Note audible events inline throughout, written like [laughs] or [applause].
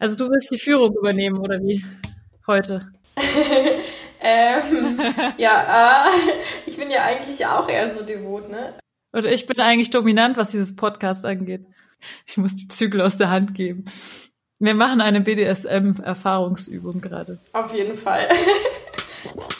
Also du willst die Führung übernehmen oder wie heute? [laughs] ähm, [laughs] ja, äh, ich bin ja eigentlich auch eher so devot, ne? Oder ich bin eigentlich dominant, was dieses Podcast angeht. Ich muss die Zügel aus der Hand geben. Wir machen eine BDSM-Erfahrungsübung gerade. Auf jeden Fall. [laughs]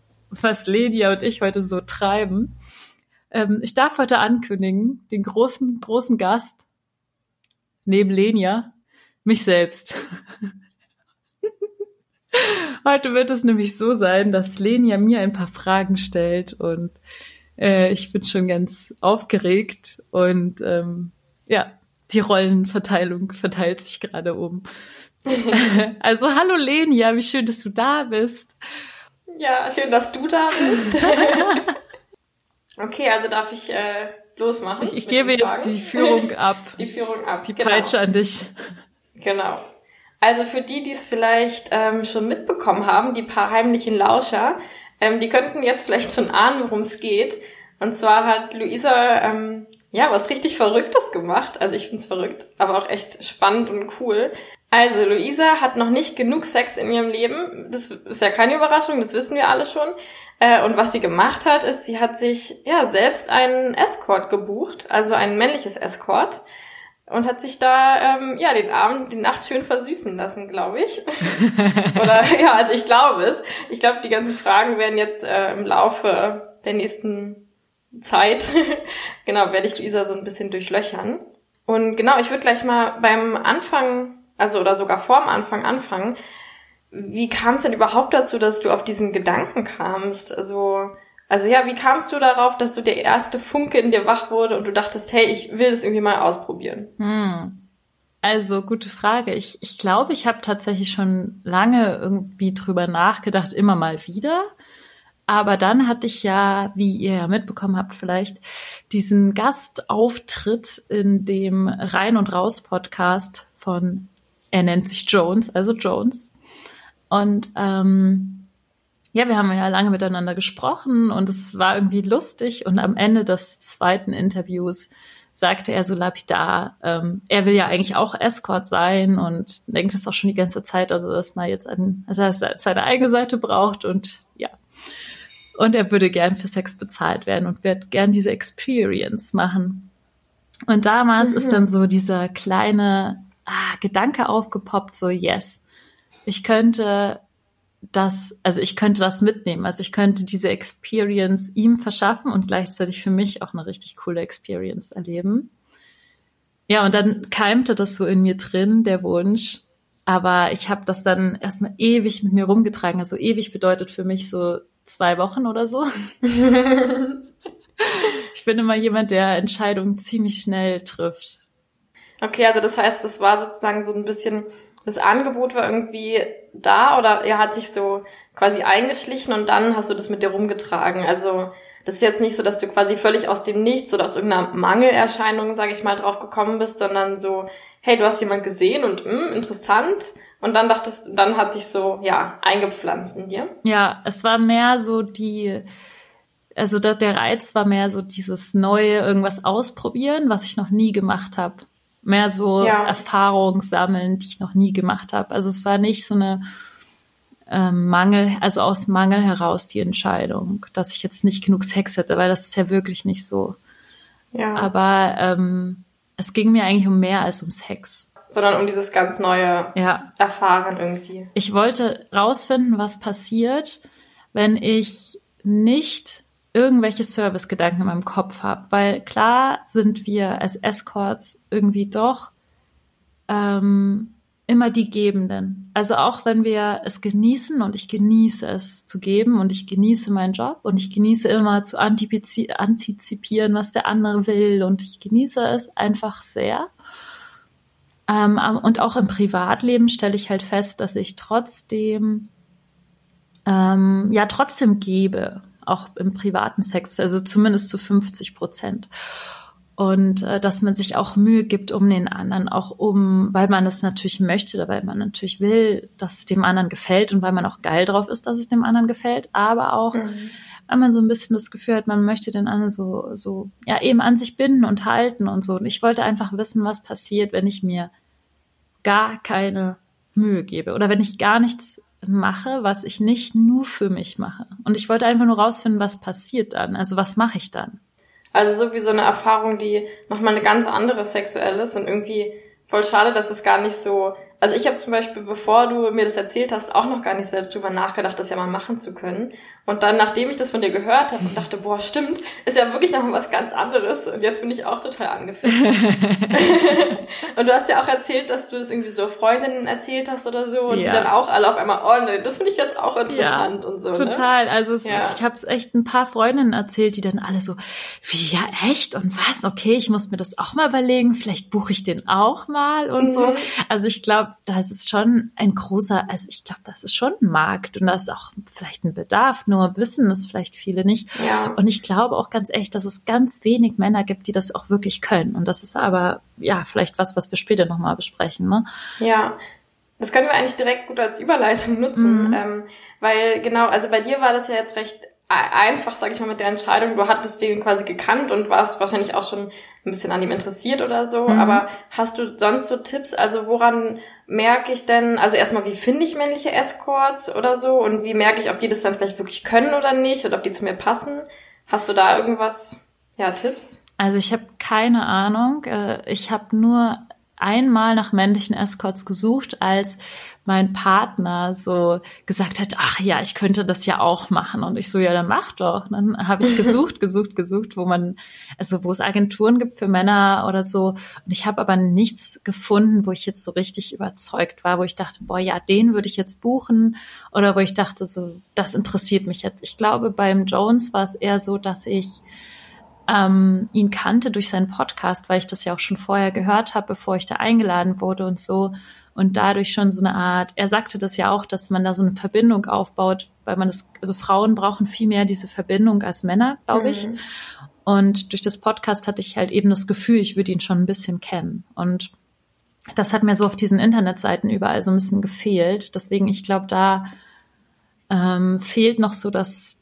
was Ledia und ich heute so treiben. Ähm, ich darf heute ankündigen, den großen, großen Gast neben Lenia, mich selbst. [laughs] heute wird es nämlich so sein, dass Lenia mir ein paar Fragen stellt und äh, ich bin schon ganz aufgeregt und ähm, ja, die Rollenverteilung verteilt sich gerade um. [laughs] also hallo Lenia, wie schön, dass du da bist. Ja, schön, dass du da bist. [laughs] okay, also darf ich äh, losmachen? Ich, ich gebe jetzt die Führung [laughs] ab. Die Führung ab. Die genau. Peitsche an dich. Genau. Also für die, die es vielleicht ähm, schon mitbekommen haben, die paar heimlichen Lauscher, ähm, die könnten jetzt vielleicht schon ahnen, worum es geht. Und zwar hat Luisa ähm, ja, was richtig Verrücktes gemacht. Also ich find's verrückt, aber auch echt spannend und cool. Also Luisa hat noch nicht genug Sex in ihrem Leben. Das ist ja keine Überraschung, das wissen wir alle schon. Äh, und was sie gemacht hat, ist, sie hat sich ja selbst einen Escort gebucht, also ein männliches Escort. Und hat sich da ähm, ja den Abend, die Nacht schön versüßen lassen, glaube ich. [laughs] Oder ja, also ich glaube es. Ich glaube, die ganzen Fragen werden jetzt äh, im Laufe der nächsten Zeit, [laughs] genau, werde ich Luisa so ein bisschen durchlöchern. Und genau, ich würde gleich mal beim Anfang, also oder sogar vorm Anfang anfangen. Wie kam es denn überhaupt dazu, dass du auf diesen Gedanken kamst? Also, also ja, wie kamst du darauf, dass du der erste Funke in dir wach wurde und du dachtest, hey, ich will das irgendwie mal ausprobieren? Hm. Also gute Frage. Ich, ich glaube, ich habe tatsächlich schon lange irgendwie drüber nachgedacht, immer mal wieder. Aber dann hatte ich ja, wie ihr ja mitbekommen habt, vielleicht diesen Gastauftritt in dem Rein und Raus Podcast von, er nennt sich Jones, also Jones. Und ähm, ja, wir haben ja lange miteinander gesprochen und es war irgendwie lustig. Und am Ende des zweiten Interviews sagte er so lapidar, ähm, er will ja eigentlich auch Escort sein und denkt es auch schon die ganze Zeit, also dass man jetzt an, also dass er seine eigene Seite braucht und ja, und er würde gern für Sex bezahlt werden und wird gern diese Experience machen. Und damals mhm. ist dann so dieser kleine ah, Gedanke aufgepoppt, so yes, ich könnte das, also ich könnte das mitnehmen. Also ich könnte diese Experience ihm verschaffen und gleichzeitig für mich auch eine richtig coole Experience erleben. Ja, und dann keimte das so in mir drin, der Wunsch. Aber ich habe das dann erstmal ewig mit mir rumgetragen. Also ewig bedeutet für mich so zwei Wochen oder so. [laughs] ich bin immer jemand, der Entscheidungen ziemlich schnell trifft. Okay, also das heißt, das war sozusagen so ein bisschen, das Angebot war irgendwie da oder er hat sich so quasi eingeschlichen und dann hast du das mit dir rumgetragen. Also das ist jetzt nicht so, dass du quasi völlig aus dem Nichts oder aus irgendeiner Mangelerscheinung, sage ich mal, drauf gekommen bist, sondern so, hey, du hast jemand gesehen und mh, hm, interessant und dann dachtest, dann hat sich so, ja, eingepflanzt in dir. Ja, es war mehr so die, also der, der Reiz war mehr so dieses neue irgendwas ausprobieren, was ich noch nie gemacht habe. Mehr so ja. Erfahrung sammeln, die ich noch nie gemacht habe. Also es war nicht so eine ähm, Mangel, also aus Mangel heraus die Entscheidung, dass ich jetzt nicht genug Sex hätte, weil das ist ja wirklich nicht so. Ja. Aber ähm, es ging mir eigentlich um mehr als um Sex sondern um dieses ganz neue ja. Erfahren irgendwie. Ich wollte rausfinden, was passiert, wenn ich nicht irgendwelche Service-Gedanken in meinem Kopf habe. Weil klar sind wir als Escorts irgendwie doch ähm, immer die Gebenden. Also auch wenn wir es genießen und ich genieße es zu geben und ich genieße meinen Job und ich genieße immer zu antizipieren, was der andere will und ich genieße es einfach sehr. Ähm, und auch im Privatleben stelle ich halt fest, dass ich trotzdem ähm, ja trotzdem gebe, auch im privaten Sex, also zumindest zu 50 Prozent. Und äh, dass man sich auch Mühe gibt um den anderen, auch um, weil man es natürlich möchte, weil man natürlich will, dass es dem anderen gefällt und weil man auch geil drauf ist, dass es dem anderen gefällt, aber auch, mhm. weil man so ein bisschen das Gefühl hat, man möchte den anderen so, so, ja, eben an sich binden und halten und so. Und ich wollte einfach wissen, was passiert, wenn ich mir gar keine Mühe gebe oder wenn ich gar nichts mache, was ich nicht nur für mich mache. Und ich wollte einfach nur rausfinden, was passiert dann. Also was mache ich dann? Also so wie so eine Erfahrung, die nochmal eine ganz andere sexuell ist und irgendwie voll schade, dass es gar nicht so also ich habe zum Beispiel, bevor du mir das erzählt hast, auch noch gar nicht selbst drüber nachgedacht, das ja mal machen zu können. Und dann, nachdem ich das von dir gehört habe und dachte, boah, stimmt, ist ja wirklich noch mal was ganz anderes. Und jetzt bin ich auch total angefixt. [laughs] und du hast ja auch erzählt, dass du das irgendwie so Freundinnen erzählt hast oder so und ja. die dann auch alle auf einmal, oh, nee, das finde ich jetzt auch interessant ja, und so. Ne? Total. Ne? Also es ja. ich habe es echt ein paar Freundinnen erzählt, die dann alle so, wie ja echt und was? Okay, ich muss mir das auch mal überlegen. Vielleicht buche ich den auch mal und mhm. so. Also ich glaube das ist schon ein großer, also ich glaube, das ist schon ein Markt und da ist auch vielleicht ein Bedarf, nur wissen es vielleicht viele nicht. Ja. Und ich glaube auch ganz echt, dass es ganz wenig Männer gibt, die das auch wirklich können. Und das ist aber, ja, vielleicht was, was wir später nochmal besprechen, ne? Ja. Das können wir eigentlich direkt gut als Überleitung nutzen, mhm. ähm, weil genau, also bei dir war das ja jetzt recht einfach, sage ich mal, mit der Entscheidung. Du hattest den quasi gekannt und warst wahrscheinlich auch schon ein bisschen an ihm interessiert oder so. Mhm. Aber hast du sonst so Tipps? Also woran merke ich denn, also erstmal, wie finde ich männliche Escorts oder so? Und wie merke ich, ob die das dann vielleicht wirklich können oder nicht? Oder ob die zu mir passen? Hast du da irgendwas, ja, Tipps? Also ich habe keine Ahnung. Äh, ich habe nur einmal nach männlichen Escorts gesucht, als mein Partner so gesagt hat, ach ja, ich könnte das ja auch machen. Und ich so, ja, dann mach doch. Und dann habe ich [laughs] gesucht, gesucht, gesucht, wo man, also wo es Agenturen gibt für Männer oder so. Und ich habe aber nichts gefunden, wo ich jetzt so richtig überzeugt war, wo ich dachte, boah, ja, den würde ich jetzt buchen. Oder wo ich dachte, so, das interessiert mich jetzt. Ich glaube, beim Jones war es eher so, dass ich ähm, ihn kannte durch seinen Podcast, weil ich das ja auch schon vorher gehört habe, bevor ich da eingeladen wurde und so und dadurch schon so eine Art, er sagte das ja auch, dass man da so eine Verbindung aufbaut, weil man das, also Frauen brauchen viel mehr diese Verbindung als Männer, glaube ich. Mhm. Und durch das Podcast hatte ich halt eben das Gefühl, ich würde ihn schon ein bisschen kennen. Und das hat mir so auf diesen Internetseiten überall so ein bisschen gefehlt. Deswegen, ich glaube, da ähm, fehlt noch so das,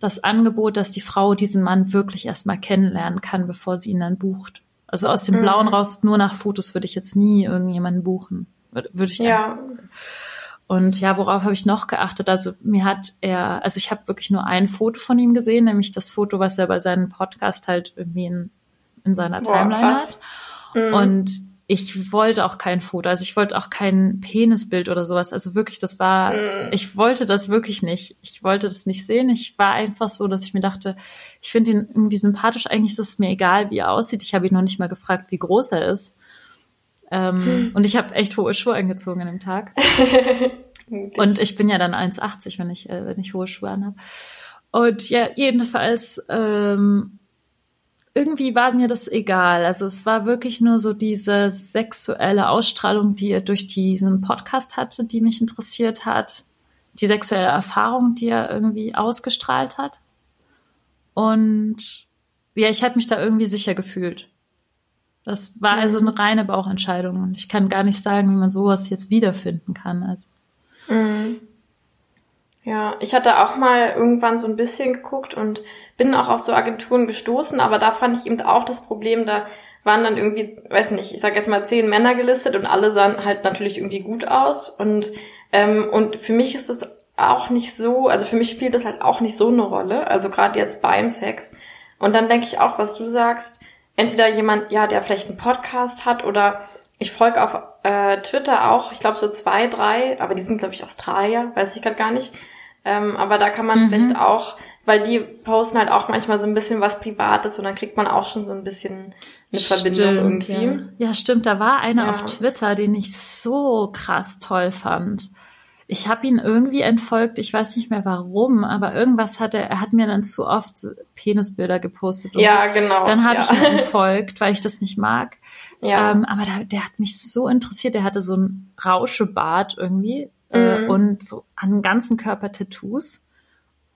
das Angebot, dass die Frau diesen Mann wirklich erstmal kennenlernen kann, bevor sie ihn dann bucht. Also aus dem Blauen mhm. raus, nur nach Fotos würde ich jetzt nie irgendjemanden buchen. Würde ich ja. Und ja, worauf habe ich noch geachtet? Also mir hat er, also ich habe wirklich nur ein Foto von ihm gesehen, nämlich das Foto, was er bei seinem Podcast halt irgendwie in, in seiner Boah, Timeline krass. hat. Mhm. Und ich wollte auch kein Foto, also ich wollte auch kein Penisbild oder sowas. Also wirklich, das war, mhm. ich wollte das wirklich nicht. Ich wollte das nicht sehen. Ich war einfach so, dass ich mir dachte, ich finde ihn irgendwie sympathisch. Eigentlich ist es mir egal, wie er aussieht. Ich habe ihn noch nicht mal gefragt, wie groß er ist. Ähm, hm. Und ich habe echt hohe Schuhe angezogen an dem Tag. [laughs] und ich bin ja dann 1,80, wenn ich, äh, wenn ich hohe Schuhe anhabe. Und ja, jedenfalls, ähm, irgendwie war mir das egal. Also es war wirklich nur so diese sexuelle Ausstrahlung, die er durch diesen Podcast hatte, die mich interessiert hat. Die sexuelle Erfahrung, die er irgendwie ausgestrahlt hat. Und ja, ich hatte mich da irgendwie sicher gefühlt. Das war also eine reine Bauchentscheidung und ich kann gar nicht sagen, wie man sowas jetzt wiederfinden kann. Also. Mhm. Ja, ich hatte auch mal irgendwann so ein bisschen geguckt und bin auch auf so Agenturen gestoßen, aber da fand ich eben auch das Problem, da waren dann irgendwie, weiß nicht, ich sag jetzt mal zehn Männer gelistet und alle sahen halt natürlich irgendwie gut aus und ähm, und für mich ist es auch nicht so, also für mich spielt das halt auch nicht so eine Rolle, also gerade jetzt beim Sex. Und dann denke ich auch, was du sagst, entweder jemand, ja, der vielleicht einen Podcast hat oder ich folge auf äh, Twitter auch, ich glaube so zwei, drei, aber die sind, glaube ich, Australier, weiß ich gerade gar nicht. Ähm, aber da kann man Mhm. vielleicht auch, weil die posten halt auch manchmal so ein bisschen was Privates und dann kriegt man auch schon so ein bisschen eine Verbindung Stimmt, irgendwie. Ja. ja, stimmt. Da war einer Ja. auf Twitter, den ich so krass toll fand. Ich habe ihn irgendwie entfolgt, ich weiß nicht mehr warum, aber irgendwas hat er, er hat mir dann zu oft Penisbilder gepostet. Ja, genau. Dann habe ja. ich ihn entfolgt, weil ich das nicht mag. ja. Ähm, aber der, der hat mich so interessiert. Der hatte so ein Rauschebart irgendwie äh, Mhm. und so an dem ganzen Körper Tattoos.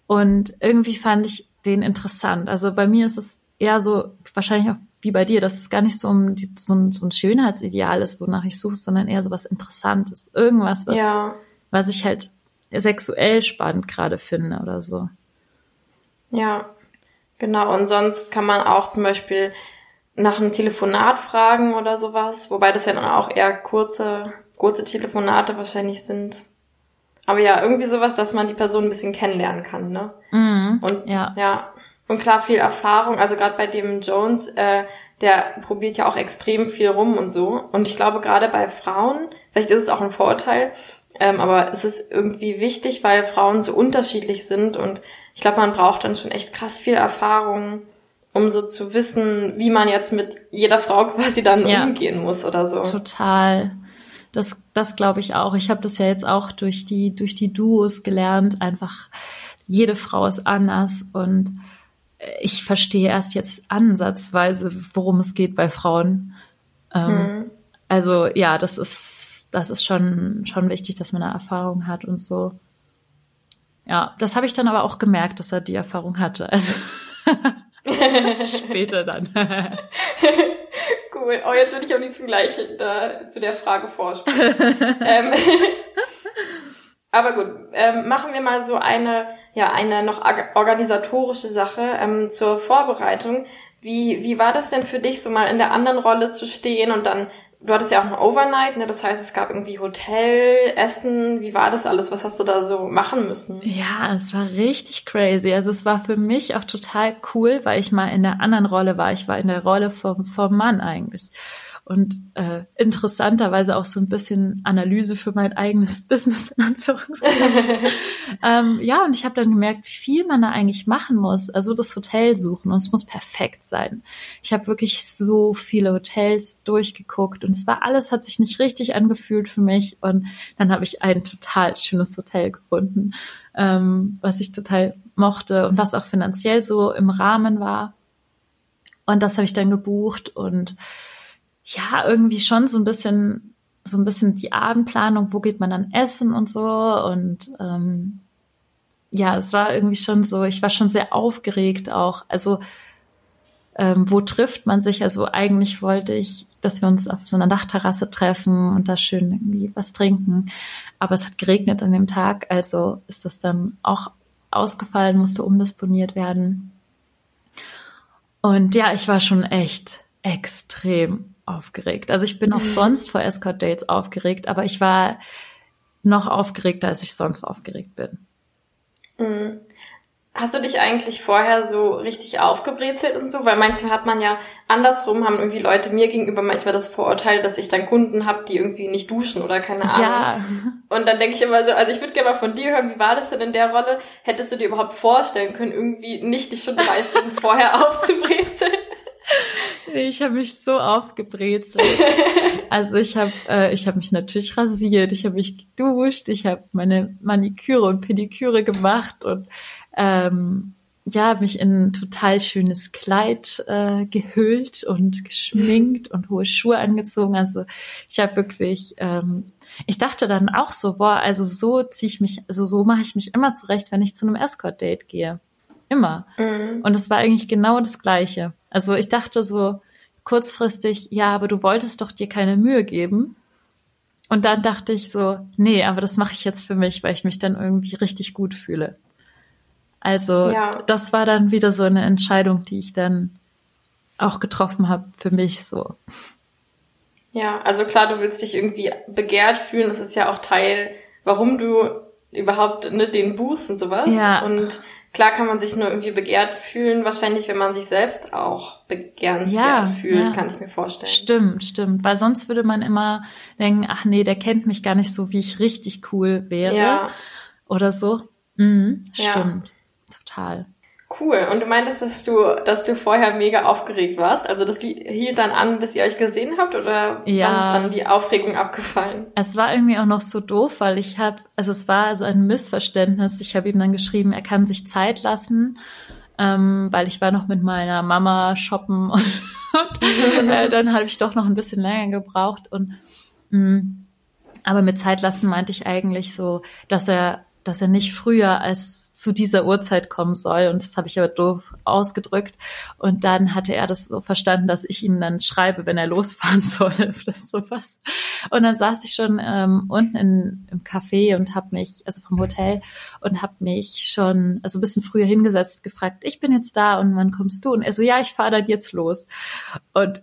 Und irgendwie fand ich den interessant. Also bei mir ist es eher so, wahrscheinlich auch wie bei dir, dass es gar nicht so, um die, so, ein, so ein Schönheitsideal ist, wonach ich suche, sondern eher so was Interessantes. Irgendwas, was, ja. Was ich halt sexuell spannend gerade finde oder so. Ja, genau. Und sonst kann man auch zum Beispiel nach einem Telefonat fragen oder sowas, wobei das ja dann auch eher kurze, kurze Telefonate wahrscheinlich sind. Aber ja, irgendwie sowas, dass man die Person ein bisschen kennenlernen kann, ne? Mhm. Und Ja. ja. Und klar, viel Erfahrung. Also gerade bei dem Jones, äh, der probiert ja auch extrem viel rum und so. Und ich glaube, gerade bei Frauen, vielleicht ist es auch ein Vorurteil, ähm, aber es ist irgendwie wichtig, weil Frauen so unterschiedlich sind. Und ich glaube, man braucht dann schon echt krass viel Erfahrung, um so zu wissen, wie man jetzt mit jeder Frau quasi dann Ja. umgehen muss oder so. Total. Das, das glaube ich auch. Ich habe das ja jetzt auch durch die, durch die Duos gelernt. Einfach jede Frau ist anders und äh, ich verstehe erst jetzt ansatzweise, worum es geht bei Frauen. Ähm, Mhm. Also ja, das ist, das ist schon, schon wichtig, dass man eine Erfahrung hat und so. Ja, das habe ich dann aber auch gemerkt, dass er die Erfahrung hatte. Also [laughs] später dann. [laughs] Cool. Oh, jetzt würde ich am liebsten gleich da, zu der Frage vorspielen. [laughs] ähm, aber gut, ähm, machen wir mal so eine, ja, eine noch organisatorische Sache ähm, zur Vorbereitung. Wie, wie war das denn für dich, so mal in der anderen Rolle zu stehen und dann, du hattest ja auch ein Overnight, ne? Das heißt, es gab irgendwie Hotel, Essen. Wie war das alles? Was hast du da so machen müssen? Ja, es war richtig crazy. Also es war für mich auch total cool, weil ich mal in der anderen Rolle war. Ich war in der Rolle vom, vom Mann eigentlich. Und äh, interessanterweise auch so ein bisschen Analyse für mein eigenes [laughs] Business in Anführungszeichen. [laughs] ähm, ja, und ich habe dann gemerkt, wie viel man da eigentlich machen muss. Also das Hotel suchen und es muss perfekt sein. Ich habe wirklich so viele Hotels durchgeguckt und es war alles, hat sich nicht richtig angefühlt für mich. Und dann habe ich ein total schönes Hotel gefunden, ähm, was ich total mochte und was auch finanziell so im Rahmen war. Und das habe ich dann gebucht und ja, irgendwie schon so ein bisschen, so ein bisschen die Abendplanung, wo geht man dann essen und so. Und ähm, ja, es war irgendwie schon so, ich war schon sehr aufgeregt auch. Also ähm, wo trifft man sich? Also eigentlich wollte ich, dass wir uns auf so einer Dachterrasse treffen und da schön irgendwie was trinken. Aber es hat geregnet an dem Tag, also ist das dann auch ausgefallen, musste umdisponiert werden. Und ja, ich war schon echt extrem aufgeregt. Also ich bin auch sonst vor Escort Dates aufgeregt, aber ich war noch aufgeregter, als ich sonst aufgeregt bin. Mhm. Hast du dich eigentlich vorher so richtig aufgebrezelt und so? Weil manchmal hat man ja andersrum, haben irgendwie Leute mir gegenüber manchmal das Vorurteil, dass ich dann Kunden habe, die irgendwie nicht duschen oder keine Ahnung. Ja, Und dann denke ich immer so, also ich würde gerne mal von dir hören, wie war das denn in der Rolle? Hättest du dir überhaupt vorstellen können, irgendwie nicht dich schon drei [laughs] Stunden vorher aufzubrezeln? [laughs] ich habe mich so aufgebrezelt. [laughs] Also ich habe äh, ich habe mich natürlich rasiert, ich habe mich geduscht, ich habe meine Maniküre und Pediküre gemacht und ähm, ja, mich in ein total schönes Kleid äh, gehüllt und geschminkt und hohe Schuhe angezogen. Also ich habe wirklich, ähm, ich dachte dann auch so, boah, also so ziehe ich mich, also so mache ich mich immer zurecht, wenn ich zu einem Escort-Date gehe. Immer. Mhm. Und es war eigentlich genau das Gleiche. Also ich dachte so kurzfristig, ja, aber du wolltest doch dir keine Mühe geben. Und dann dachte ich so, nee, aber das mache ich jetzt für mich, weil ich mich dann irgendwie richtig gut fühle. Also Ja. das war dann wieder so eine Entscheidung, die ich dann auch getroffen habe für mich so. Ja, also klar, du willst dich irgendwie begehrt fühlen. Das ist ja auch Teil, warum du überhaupt ne, den buchst und sowas. Ja. Und klar kann man sich nur irgendwie begehrt fühlen, wahrscheinlich, wenn man sich selbst auch begehrenswert Ja, fühlt, ja. kann ich mir vorstellen. Stimmt, stimmt. Weil sonst würde man immer denken, ach nee, der kennt mich gar nicht so, wie ich richtig cool wäre Ja, oder so. Mhm, stimmt. Total. Cool. Und du meintest, dass du, dass du vorher mega aufgeregt warst. Also das hielt dann an, bis ihr euch gesehen habt oder Ja. wann ist dann die Aufregung abgefallen? Es war irgendwie auch noch so doof, weil ich habe, also es war so ein Missverständnis. Ich habe ihm dann geschrieben, er kann sich Zeit lassen, ähm, weil ich war noch mit meiner Mama shoppen [laughs] und, und äh, dann habe ich doch noch ein bisschen länger gebraucht und mh, aber mit Zeit lassen meinte ich eigentlich so, dass er dass er nicht früher als zu dieser Uhrzeit kommen soll. Und das habe ich aber doof ausgedrückt. Und dann hatte er das so verstanden, dass ich ihm dann schreibe, wenn er [laughs] losfahren soll oder sowas. Und dann saß ich schon ähm, unten in, im Café und habe mich, also vom Hotel, und habe mich schon, also ein bisschen früher hingesetzt, gefragt, ich bin jetzt da und wann kommst du? Und er so, ja, ich fahre dann jetzt los. Und,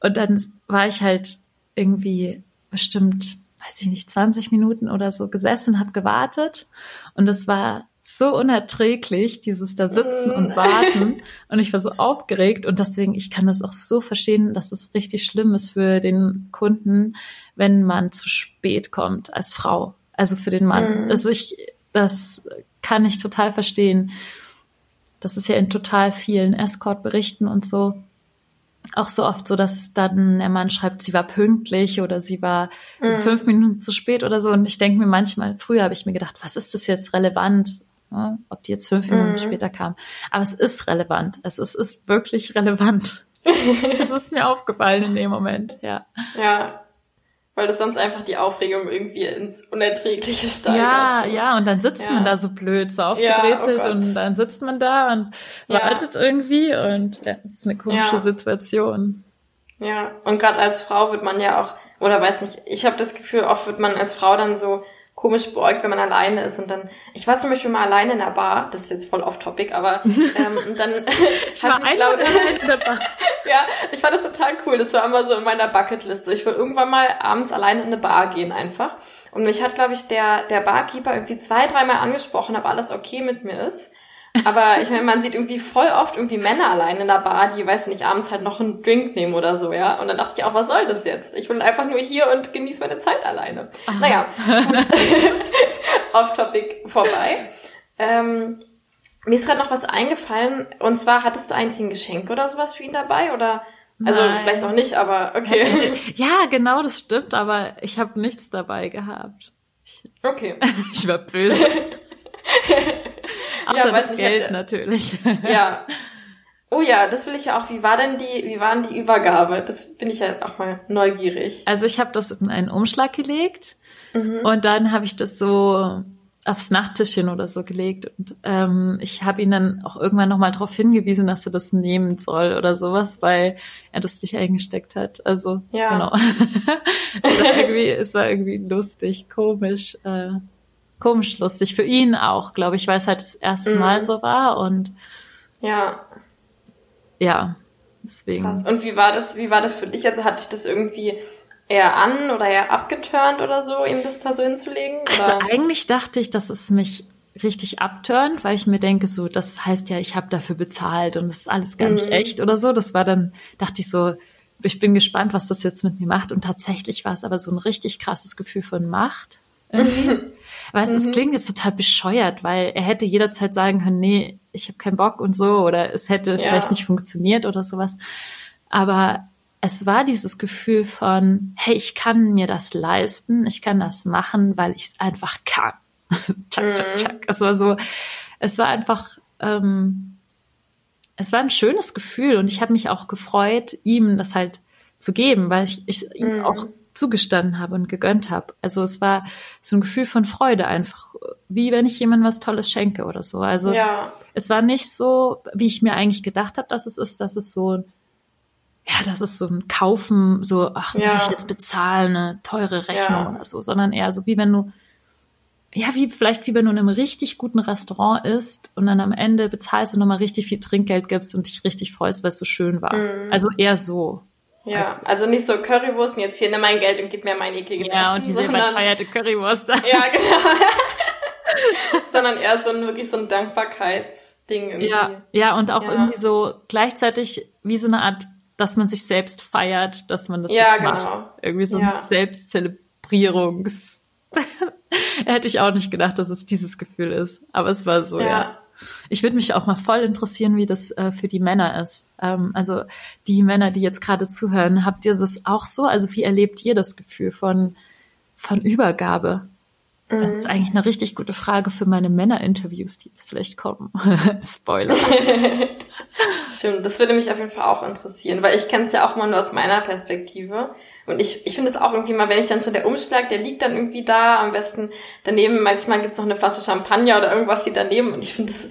und dann war ich halt irgendwie bestimmt weiß ich nicht, 20 Minuten oder so gesessen, habe gewartet und es war so unerträglich, dieses da sitzen und warten [laughs] und ich war so aufgeregt und deswegen, ich kann das auch so verstehen, dass es richtig schlimm ist für den Kunden, wenn man zu spät kommt als Frau, also für den Mann. Mhm. Also ich, das kann ich total verstehen. Das ist ja in total vielen Escort-Berichten und so auch so oft so, dass dann der Mann schreibt, sie war pünktlich oder sie war Mhm. fünf Minuten zu spät oder so. Und ich denke mir manchmal, früher habe ich mir gedacht, was ist das jetzt relevant, ne? ob die jetzt fünf Minuten Mhm. später kam. Aber es ist relevant. Es ist, ist wirklich [laughs] relevant. [laughs] Es ist mir aufgefallen in dem Moment, ja. Ja. Weil das sonst einfach die Aufregung irgendwie ins Unerträgliche steigert. Ja, so. ja, und dann sitzt Ja. man da so blöd, so Ja, oh aufgebrezelt und dann sitzt man da und wartet irgendwie und ja, das ist eine komische. Situation. Ja, und gerade als Frau wird man ja auch, oder weiß nicht, ich habe das Gefühl, oft wird man als Frau dann so komisch beäugt, wenn man alleine ist und dann, ich war zum Beispiel mal alleine in der Bar, das ist jetzt voll off-topic, aber [laughs] ähm, und dann [laughs] ich war mich, einmal glaub, in der Bar. [laughs] ja, ich fand das total cool, das war immer so in meiner Bucketlist, so ich will irgendwann mal abends alleine in eine Bar gehen einfach und mich hat, glaube ich, der, der Barkeeper irgendwie zwei, dreimal angesprochen, ob alles okay mit mir ist. Aber ich meine, man sieht irgendwie voll oft irgendwie Männer allein in der Bar, die, weiß nicht, abends halt noch einen Drink nehmen oder so, ja. Und dann dachte ich auch, was soll das jetzt? Ich bin einfach nur hier und genieße meine Zeit alleine. Naja, gut. [laughs] off-topic vorbei. Ähm, mir ist gerade noch was eingefallen. Und zwar, hattest du eigentlich ein Geschenk oder sowas für ihn dabei? Oder, also Nein. vielleicht auch nicht, aber okay. [laughs] Ja, genau, das stimmt, aber ich habe nichts dabei gehabt. Okay. [laughs] Ich war böse. Außer Ja, das Geld hätte- natürlich. Ja. [laughs] Oh ja, das will ich ja auch. Wie war denn die, wie war denn die Übergabe? Das bin ich ja auch mal neugierig. Also ich habe das in einen Umschlag gelegt Mhm. und dann habe ich das so aufs Nachttischchen oder so gelegt und ähm, ich habe ihn dann auch irgendwann nochmal darauf hingewiesen, dass er das nehmen soll oder sowas, weil er das nicht eingesteckt hat. Also Ja. genau. [laughs] es, war irgendwie, es war irgendwie lustig, komisch, äh, komisch lustig für ihn auch, glaube ich, weil es halt das erste Mhm. Mal so war und Ja, ja, deswegen. krass. Und wie war das, wie war das für dich? Also hat dich das irgendwie eher an oder eher abgeturnt oder so, ihm das da so hinzulegen? Also Oder? eigentlich dachte ich, dass es mich richtig abturnt, weil ich mir denke, so, das heißt ja, ich habe dafür bezahlt und das ist alles gar nicht Mhm. echt oder so. Das war dann, dachte ich so, ich bin gespannt, was das jetzt mit mir macht. Und tatsächlich war es aber so ein richtig krasses Gefühl von Macht. [laughs] irgendwie. Aber es, Mhm. es klingt jetzt total bescheuert, weil er hätte jederzeit sagen können, nee, ich habe keinen Bock und so, oder es hätte Ja. vielleicht nicht funktioniert oder sowas. Aber es war dieses Gefühl von, hey, ich kann mir das leisten, ich kann das machen, weil ich es einfach kann. [laughs] tschak, tschak, Mhm. tschak. Es war so, es war einfach, ähm, es war ein schönes Gefühl und ich habe mich auch gefreut, ihm das halt zu geben, weil ich, ich ihm Mhm. auch zugestanden habe und gegönnt habe. Also es war so ein Gefühl von Freude einfach, wie wenn ich jemandem was Tolles schenke oder so. Also Ja, es war nicht so, wie ich mir eigentlich gedacht habe, dass es ist, dass es so, ja, das ist so ein Kaufen, so, ach, muss Ja. ich jetzt bezahlen, eine teure Rechnung Ja. oder so, sondern eher so, wie wenn du, ja, wie vielleicht wie wenn du in einem richtig guten Restaurant isst und dann am Ende bezahlst und nochmal richtig viel Trinkgeld gibst und dich richtig freust, weil es so schön war. Mhm. Also eher so. Ja. Also nicht so Currywurst und jetzt hier nimm mein Geld und gib mir mein ekliges Ja, Essen. und diese sondern, überteuerte Currywurst. da. Ja, genau. [laughs] sondern eher so ein wirklich so ein Dankbarkeitsding irgendwie. Ja, ja, und auch Ja. irgendwie so gleichzeitig wie so eine Art, dass man sich selbst feiert, dass man das Ja, jetzt macht. genau. Irgendwie so Ja. ein Selbstzelebrierungs [laughs] Hätte ich auch nicht gedacht, dass es dieses Gefühl ist. Aber es war so, ja. Ich würde mich auch mal voll interessieren, wie das äh, für die Männer ist. Ähm, also die Männer, die jetzt gerade zuhören, habt ihr das auch so? Also wie erlebt ihr das Gefühl von, von Übergabe? Das ist eigentlich eine richtig gute Frage für meine Männerinterviews, die jetzt vielleicht kommen. [laughs] Spoiler. [laughs] Stimmt, das würde mich auf jeden Fall auch interessieren, weil ich kenne es ja auch mal nur aus meiner Perspektive. Und ich, ich finde es auch irgendwie mal, wenn ich dann so der Umschlag, der liegt dann irgendwie da, am besten daneben, manchmal gibt's noch eine Flasche Champagner oder irgendwas, die daneben. Und ich finde es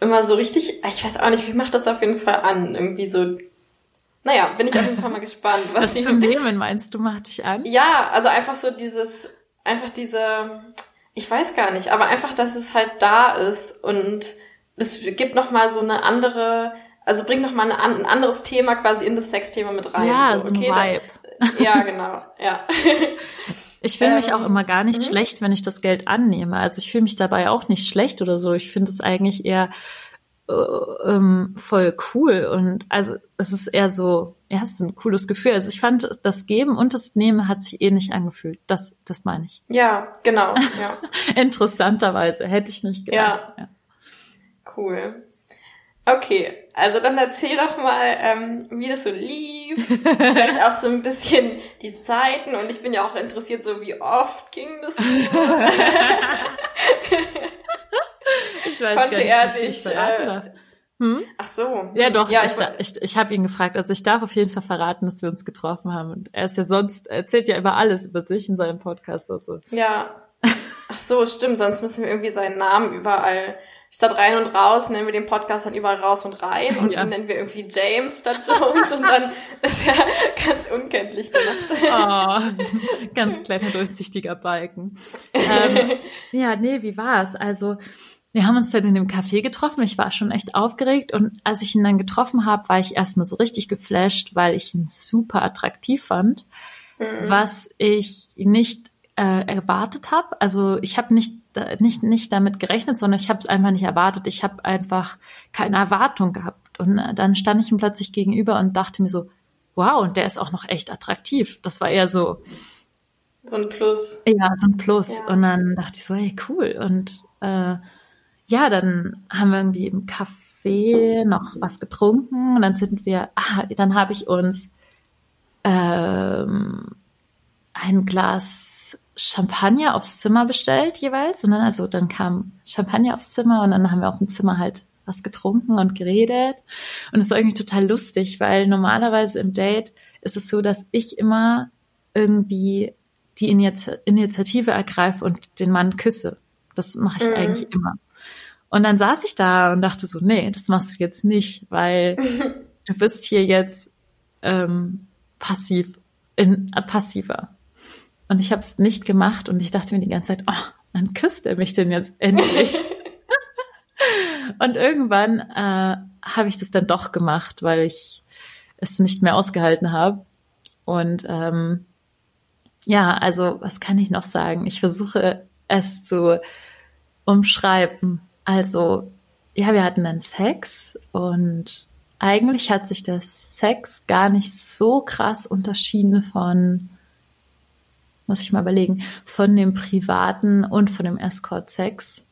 immer so richtig, ich weiß auch nicht, wie macht das auf jeden Fall an? Irgendwie so, naja, bin ich auf jeden Fall mal [laughs] gespannt. Was zum Nehmen meinst du, macht dich an? ja, also einfach so dieses, einfach diese, ich weiß gar nicht, aber einfach, dass es halt da ist und es gibt noch mal so eine andere, also bringt noch mal eine, ein anderes Thema quasi in das Sexthema mit rein. Ja, so ein da- Vibe. [laughs] ja, genau, ja. [laughs] Ich fühle mich Ähm, auch immer gar nicht schlecht, wenn ich das Geld annehme. Also ich fühle mich dabei auch nicht schlecht oder so. Ich finde es eigentlich eher ähm, voll cool und also es ist eher so, ja, es ist ein cooles Gefühl. Also ich fand das Geben und das Nehmen hat sich ähnlich angefühlt. Das, das meine ich. Ja, genau, ja. [laughs] Interessanterweise hätte ich nicht gedacht. Ja. Cool. Okay, also dann erzähl doch mal, ähm, wie das so lief. Vielleicht auch so ein bisschen die Zeiten. Und ich bin ja auch interessiert, so wie oft ging das so? [laughs] [laughs] [laughs] Ich weiß Konnte gar nicht, er dich, äh, darf. Ach so. Ja, doch, Ja, ich, ich, ich, ich habe ihn gefragt. Also ich darf auf jeden Fall verraten, dass wir uns getroffen haben. Und er ist ja sonst, er erzählt ja immer alles über sich in seinem Podcast. Also. ja. Ach so, stimmt. Sonst müssen wir irgendwie seinen Namen überall statt rein und raus nennen wir den Podcast dann überall raus und rein und [laughs] Ja. ihn nennen wir irgendwie James statt Jones und dann [laughs] ist er ganz unkenntlich gemacht. Oh, ganz kleiner durchsichtiger Balken. Ähm, ja, nee, wie war's? Also wir haben uns dann in dem Café getroffen. Ich war schon echt aufgeregt und als ich ihn dann getroffen habe, war ich erstmal so richtig geflasht, weil ich ihn super attraktiv fand, was ich nicht äh, erwartet habe. Also ich habe nicht nicht nicht damit gerechnet, sondern ich habe es einfach nicht erwartet. Ich habe einfach keine Erwartung gehabt und äh, dann stand ich ihm plötzlich gegenüber und dachte mir so, wow, und der ist auch noch echt attraktiv. Das war eher so, So ein Plus. ja, so ein Plus. Ja. Und dann dachte ich so, hey, cool. Und äh, ja, dann haben wir irgendwie im Café noch was getrunken und dann sind wir, ah, dann habe ich uns ähm, ein Glas Champagner aufs Zimmer bestellt jeweils. Und dann, also dann kam Champagner aufs Zimmer und dann haben wir auf dem Zimmer halt was getrunken und geredet. Und es war irgendwie total lustig, weil normalerweise im Date ist es so, dass ich immer irgendwie die Initiative ergreife und den Mann küsse. Das mache ich Mhm. eigentlich immer. Und dann saß ich da und dachte so, nee, das machst du jetzt nicht, weil [laughs] du bist hier jetzt ähm, passiv, in, äh, passiver. Und ich habe es nicht gemacht und ich dachte mir die ganze Zeit, oh, dann küsst er mich denn jetzt endlich. [laughs] und irgendwann äh, habe ich das dann doch gemacht, weil ich es nicht mehr ausgehalten habe. Und ähm, ja, also was kann ich noch sagen? Ich versuche es zu umschreiben. Also, ja, wir hatten dann Sex und eigentlich hat sich der Sex gar nicht so krass unterschieden von, muss ich mal überlegen, von dem privaten und von dem Escort-Sex.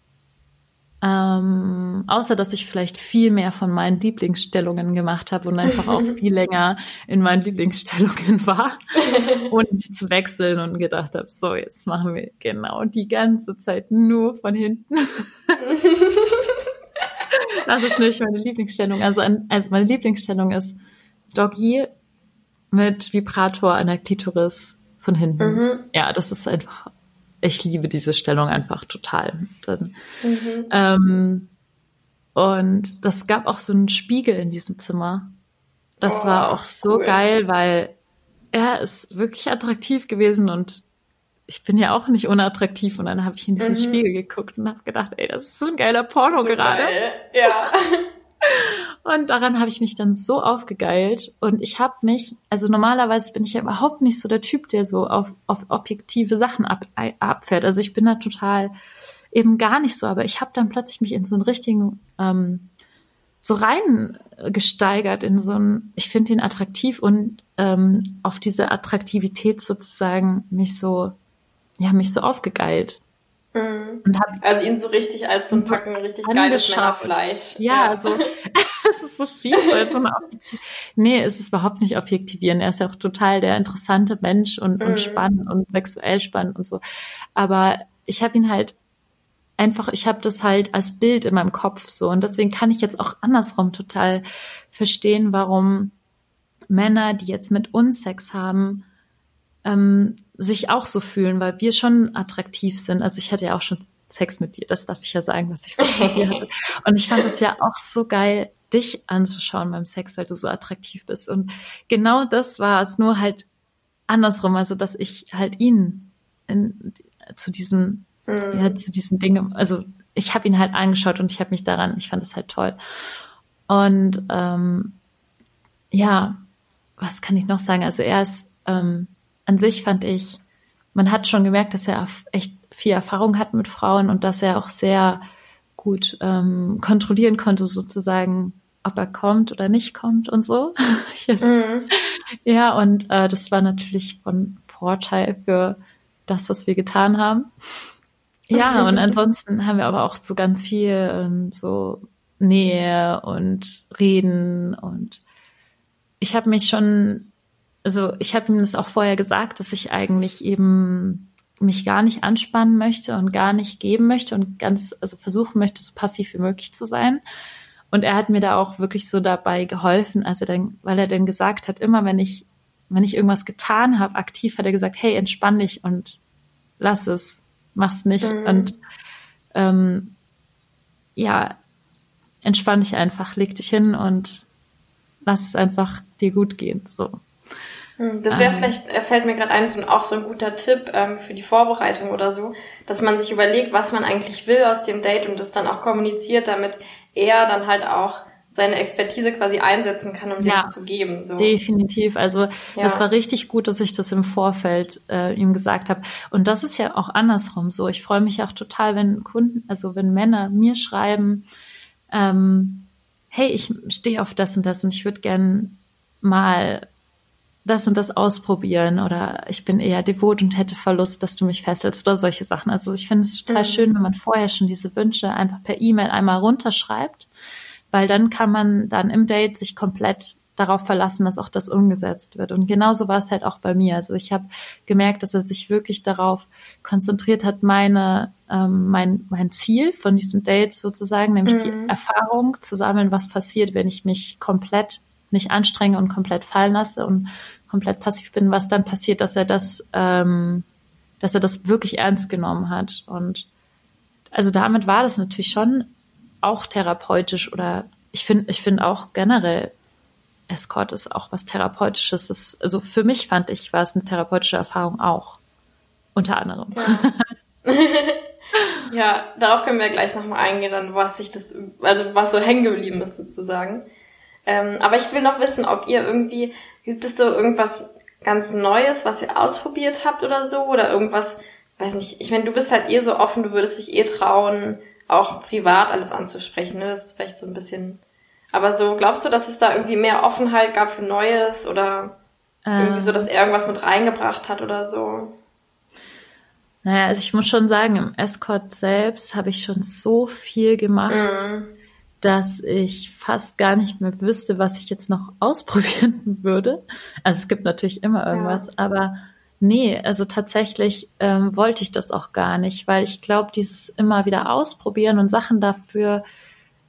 Ähm, außer dass ich vielleicht viel mehr von meinen Lieblingsstellungen gemacht habe und einfach auch [laughs] viel länger in meinen Lieblingsstellungen war, [laughs] ohne sie zu wechseln und gedacht habe, so, jetzt machen wir genau die ganze Zeit nur von hinten. [laughs] das ist nämlich meine Lieblingsstellung. Also, also meine Lieblingsstellung ist Doggy mit Vibrator an der Klitoris von hinten. Mhm. Ja, das ist einfach, ich liebe diese Stellung einfach total. Dann, Mhm. ähm, und das gab auch so einen Spiegel in diesem Zimmer. Das Oh, war auch so cool. geil, weil er ist wirklich attraktiv gewesen und ich bin ja auch nicht unattraktiv. Und dann habe ich in diesen Mhm. Spiegel geguckt und habe gedacht, ey, das ist so ein geiler Porno So gerade. geil. Ja. [laughs] Und daran habe ich mich dann so aufgegeilt. Und ich habe mich, also normalerweise bin ich ja überhaupt nicht so der Typ, der so auf, auf objektive Sachen ab, abfährt. Also ich bin da total eben gar nicht so. Aber ich habe dann plötzlich mich in so einen richtigen, ähm, so rein gesteigert in so ein, ich finde ihn attraktiv und ähm, auf diese Attraktivität sozusagen mich so, ja, mich so aufgegeilt. Mhm. Und hab also ihn so richtig als so ein Packen richtig geiles Männerfleisch. Ja, ja. also [laughs] es ist so viel. So eine nee, es ist überhaupt nicht objektivieren. Er ist ja auch total der interessante Mensch und, mhm. und spannend und sexuell spannend und so. Aber ich habe ihn halt einfach, ich habe das halt als Bild in meinem Kopf so. Und deswegen kann ich jetzt auch andersrum total verstehen, warum Männer, die jetzt mit uns Sex haben, ähm, sich auch so fühlen, weil wir schon attraktiv sind. Also ich hatte ja auch schon Sex mit dir, das darf ich ja sagen, dass ich Sex mit dir hatte. [laughs] Und ich fand es ja auch so geil, dich anzuschauen beim Sex, weil du so attraktiv bist. Und genau das war es, nur halt andersrum, also dass ich halt ihn in, zu diesen, mhm. ja, zu diesen Dingen, also ich habe ihn halt angeschaut und ich habe mich daran, ich fand es halt toll. Und ähm, ja, was kann ich noch sagen? Also er ist ähm, an sich fand ich, man hat schon gemerkt, dass er echt viel Erfahrung hat mit Frauen und dass er auch sehr gut ähm, kontrollieren konnte, sozusagen, ob er kommt oder nicht kommt und so. [laughs] mhm. Ja, und äh, das war natürlich von Vorteil für das, was wir getan haben. Ja, [laughs] und ansonsten haben wir aber auch so ganz viel ähm, so Nähe und Reden und ich habe mich schon also ich habe ihm das auch vorher gesagt, dass ich eigentlich eben mich gar nicht anspannen möchte und gar nicht geben möchte und ganz, also versuchen möchte, so passiv wie möglich zu sein. Und er hat mir da auch wirklich so dabei geholfen, als er dann, weil er dann gesagt hat, immer wenn ich, wenn ich irgendwas getan habe, aktiv hat er gesagt, hey, entspann dich und lass es, mach's nicht. Mhm. Und ähm, ja, entspann dich einfach, leg dich hin und lass es einfach dir gut gehen. So. Hm, das wäre ähm. vielleicht, äh, fällt mir gerade ein, so, auch so ein guter Tipp ähm, für die Vorbereitung oder so, dass man sich überlegt, was man eigentlich will aus dem Date und das dann auch kommuniziert, damit er dann halt auch seine Expertise quasi einsetzen kann, um ja, dir das zu geben. So. Definitiv. Also ja. das war richtig gut, dass ich das im Vorfeld äh, ihm gesagt habe. Und das ist ja auch andersrum so. Ich freue mich auch total, wenn Kunden, also wenn Männer mir schreiben, ähm, hey, ich stehe auf das und das und ich würde gern mal das und das ausprobieren oder ich bin eher devot und hätte Verlust, dass du mich fesselst oder solche Sachen. Also ich finde es total mhm. schön, wenn man vorher schon diese Wünsche einfach per E-Mail einmal runterschreibt, weil dann kann man dann im Date sich komplett darauf verlassen, dass auch das umgesetzt wird. Und genauso war es halt auch bei mir. Also ich habe gemerkt, dass er sich wirklich darauf konzentriert hat, meine ähm, mein mein Ziel von diesem Date sozusagen, nämlich mhm. die Erfahrung zu sammeln, was passiert, wenn ich mich komplett nicht anstrenge und komplett fallen lasse und komplett passiv bin, was dann passiert, dass er das, ähm, dass er das wirklich ernst genommen hat. Und also damit war das natürlich schon auch therapeutisch oder ich finde, ich finde auch generell Escort ist auch was Therapeutisches. Das, also für mich fand ich, war es eine therapeutische Erfahrung auch. Unter anderem. Ja. [laughs] ja, darauf können wir gleich nochmal eingehen, dann was sich das, also was so hängen geblieben ist sozusagen. Ähm, aber ich will noch wissen, ob ihr irgendwie, gibt es so irgendwas ganz Neues, was ihr ausprobiert habt oder so? Oder irgendwas, weiß nicht, ich meine, du bist halt eh so offen, du würdest dich eh trauen, auch privat alles anzusprechen, ne? Das ist vielleicht so ein bisschen. Aber so, glaubst du, dass es da irgendwie mehr Offenheit gab für Neues oder ähm. irgendwie so, dass er irgendwas mit reingebracht hat oder so? Naja, also ich muss schon sagen, im Escort selbst habe ich schon so viel gemacht. Mhm dass ich fast gar nicht mehr wüsste, was ich jetzt noch [laughs] ausprobieren würde. Also es gibt natürlich immer irgendwas, ja. aber nee, also tatsächlich ähm, wollte ich das auch gar nicht, weil ich glaube, dieses immer wieder ausprobieren und Sachen dafür,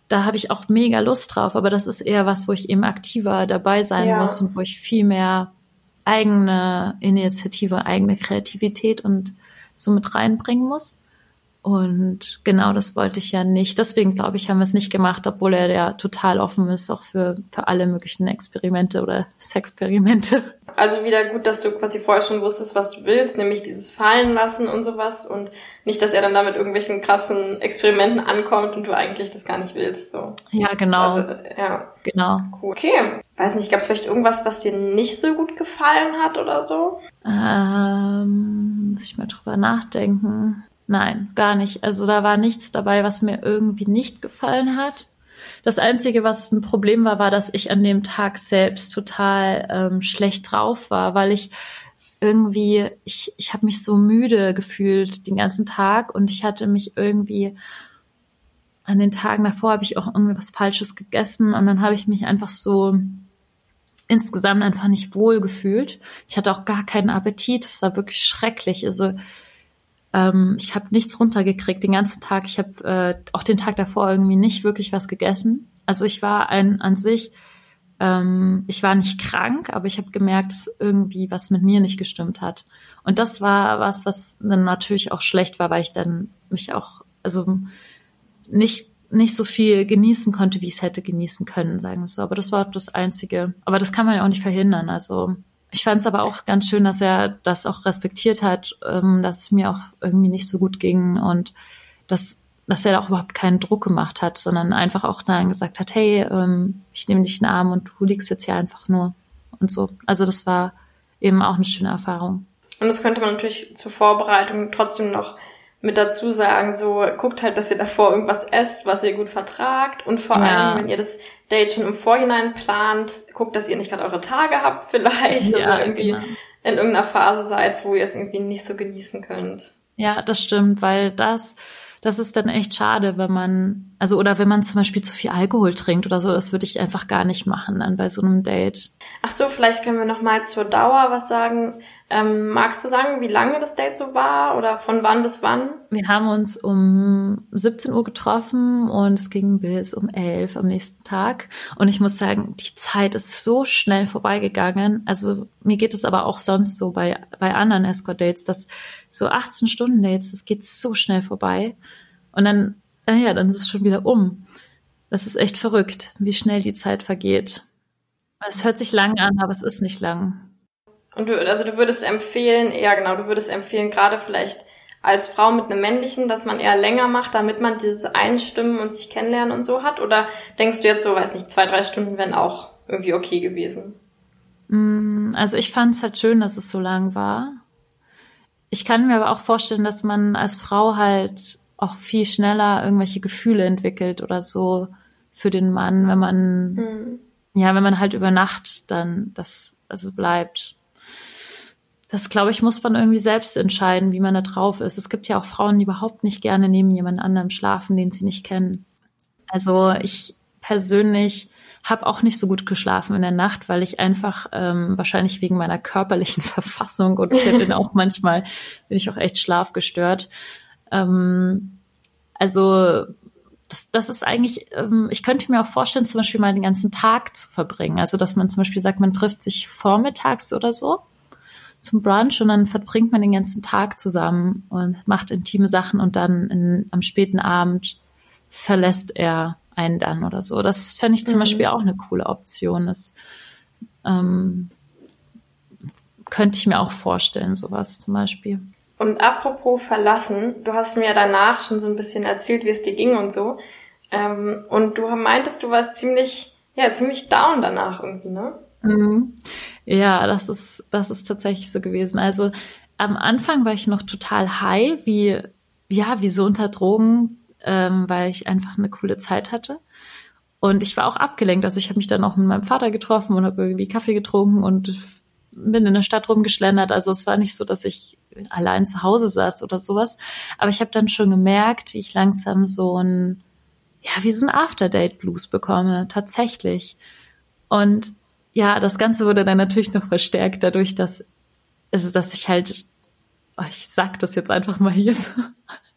da habe ich auch mega Lust drauf, aber das ist eher was, wo ich eben aktiver dabei sein ja. muss und wo ich viel mehr eigene Initiative, eigene Kreativität und so mit reinbringen muss. Und genau das wollte ich ja nicht. Deswegen glaube ich, haben wir es nicht gemacht, obwohl er ja total offen ist, auch für, für alle möglichen Experimente oder Sexperimente. Also wieder gut, dass du quasi vorher schon wusstest, was du willst, nämlich dieses Fallen lassen und sowas und nicht, dass er dann da mit irgendwelchen krassen Experimenten ankommt und du eigentlich das gar nicht willst. So. Ja, genau. Also, ja. Genau. Cool. Okay. Weiß nicht, gab es vielleicht irgendwas, was dir nicht so gut gefallen hat oder so? Ähm, muss ich mal drüber nachdenken. Nein, gar nicht. Also da war nichts dabei, was mir irgendwie nicht gefallen hat. Das Einzige, was ein Problem war, war, dass ich an dem Tag selbst total ähm, schlecht drauf war, weil ich irgendwie, ich, ich habe mich so müde gefühlt den ganzen Tag und ich hatte mich irgendwie an den Tagen davor habe ich auch irgendwie was Falsches gegessen und dann habe ich mich einfach so insgesamt einfach nicht wohl gefühlt. Ich hatte auch gar keinen Appetit. Es war wirklich schrecklich. Also ähm, ich habe nichts runtergekriegt den ganzen Tag. Ich habe äh, auch den Tag davor irgendwie nicht wirklich was gegessen. Also ich war ein an sich, ähm, ich war nicht krank, aber ich habe gemerkt, dass irgendwie was mit mir nicht gestimmt hat. Und das war was, was dann natürlich auch schlecht war, weil ich dann mich auch, also nicht nicht so viel genießen konnte, wie ich es hätte genießen können, sagen wir so. Aber das war das Einzige. Aber das kann man ja auch nicht verhindern. Also ich fand es aber auch ganz schön, dass er das auch respektiert hat, ähm, dass es mir auch irgendwie nicht so gut ging und dass, dass er auch überhaupt keinen Druck gemacht hat, sondern einfach auch dann gesagt hat, hey, ähm, ich nehme dich in den Arm und du liegst jetzt hier einfach nur und so. Also das war eben auch eine schöne Erfahrung. Und das könnte man natürlich zur Vorbereitung trotzdem noch mit dazu sagen, so guckt halt, dass ihr davor irgendwas esst, was ihr gut vertragt und vor ja. allem, wenn ihr das Date schon im Vorhinein plant, guckt, dass ihr nicht gerade eure Tage habt vielleicht ja, oder irgendwie genau. in irgendeiner Phase seid, wo ihr es irgendwie nicht so genießen könnt. Ja, das stimmt, weil das das ist dann echt schade, wenn man, also oder wenn man zum Beispiel zu viel Alkohol trinkt oder so, das würde ich einfach gar nicht machen dann bei so einem Date. Ach so, vielleicht können wir noch mal zur Dauer was sagen. Ähm, magst du sagen, wie lange das Date so war oder von wann bis wann? Wir haben uns um 17 Uhr getroffen und es ging bis um 11 am nächsten Tag. Und ich muss sagen, die Zeit ist so schnell vorbeigegangen. Also mir geht es aber auch sonst so bei, bei anderen Escort-Dates, dass so 18 Stunden Dates, das geht so schnell vorbei. Und dann, ja, dann ist es schon wieder um. Das ist echt verrückt, wie schnell die Zeit vergeht. Es hört sich lang an, aber es ist nicht lang. Und du, also du würdest empfehlen, ja genau, du würdest empfehlen, gerade vielleicht als Frau mit einem männlichen, dass man eher länger macht, damit man dieses Einstimmen und sich kennenlernen und so hat? Oder denkst du jetzt so, weiß nicht, zwei, drei Stunden wären auch irgendwie okay gewesen? Mm, also ich fand es halt schön, dass es so lang war. Ich kann mir aber auch vorstellen, dass man als Frau halt auch viel schneller irgendwelche Gefühle entwickelt oder so für den Mann, wenn man, mhm. ja, wenn man halt über Nacht dann das, also bleibt das, glaube ich, muss man irgendwie selbst entscheiden, wie man da drauf ist. Es gibt ja auch Frauen, die überhaupt nicht gerne neben jemand anderem schlafen, den sie nicht kennen. Also ich persönlich habe auch nicht so gut geschlafen in der Nacht, weil ich einfach ähm, wahrscheinlich wegen meiner körperlichen [laughs] Verfassung und ich bin auch manchmal bin ich auch echt schlafgestört. Ähm, also das, das ist eigentlich, ähm, ich könnte mir auch vorstellen, zum Beispiel mal den ganzen Tag zu verbringen. Also dass man zum Beispiel sagt, man trifft sich vormittags oder so zum Brunch und dann verbringt man den ganzen Tag zusammen und macht intime Sachen und dann in, am späten Abend verlässt er einen dann oder so. Das fände ich zum mhm. Beispiel auch eine coole Option. Das ähm, könnte ich mir auch vorstellen, sowas zum Beispiel. Und apropos verlassen, du hast mir danach schon so ein bisschen erzählt, wie es dir ging und so. Ähm, und du meintest, du warst ziemlich, ja, ziemlich down danach irgendwie, ne? Mhm. Ja, das ist, das ist tatsächlich so gewesen. Also am Anfang war ich noch total high, wie, ja, wie so unter Drogen, ähm, weil ich einfach eine coole Zeit hatte. Und ich war auch abgelenkt. Also ich habe mich dann auch mit meinem Vater getroffen und habe irgendwie Kaffee getrunken und bin in der Stadt rumgeschlendert. Also es war nicht so, dass ich allein zu Hause saß oder sowas. Aber ich habe dann schon gemerkt, wie ich langsam so ein, ja, wie so ein After-Date-Blues bekomme, tatsächlich. Und ja, das Ganze wurde dann natürlich noch verstärkt dadurch, dass es, dass ich halt, oh, ich sag das jetzt einfach mal hier so.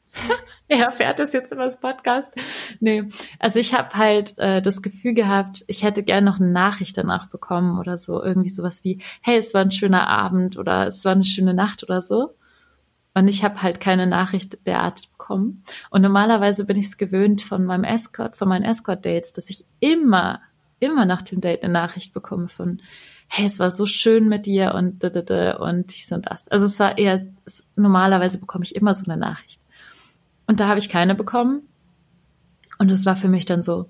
[laughs] er erfährt es jetzt über das Podcast. Nee, also ich habe halt äh, das Gefühl gehabt, ich hätte gern noch eine Nachricht danach bekommen oder so, irgendwie sowas wie, hey, es war ein schöner Abend oder es war eine schöne Nacht oder so. Und ich habe halt keine Nachricht derart bekommen. Und normalerweise bin ich es gewöhnt von meinem Escort, von meinen Escort-Dates, dass ich immer immer nach dem Date eine Nachricht bekomme von, hey, es war so schön mit dir und und dies und das. Also es war eher, es, normalerweise bekomme ich immer so eine Nachricht. Und da habe ich keine bekommen. Und es war für mich dann so,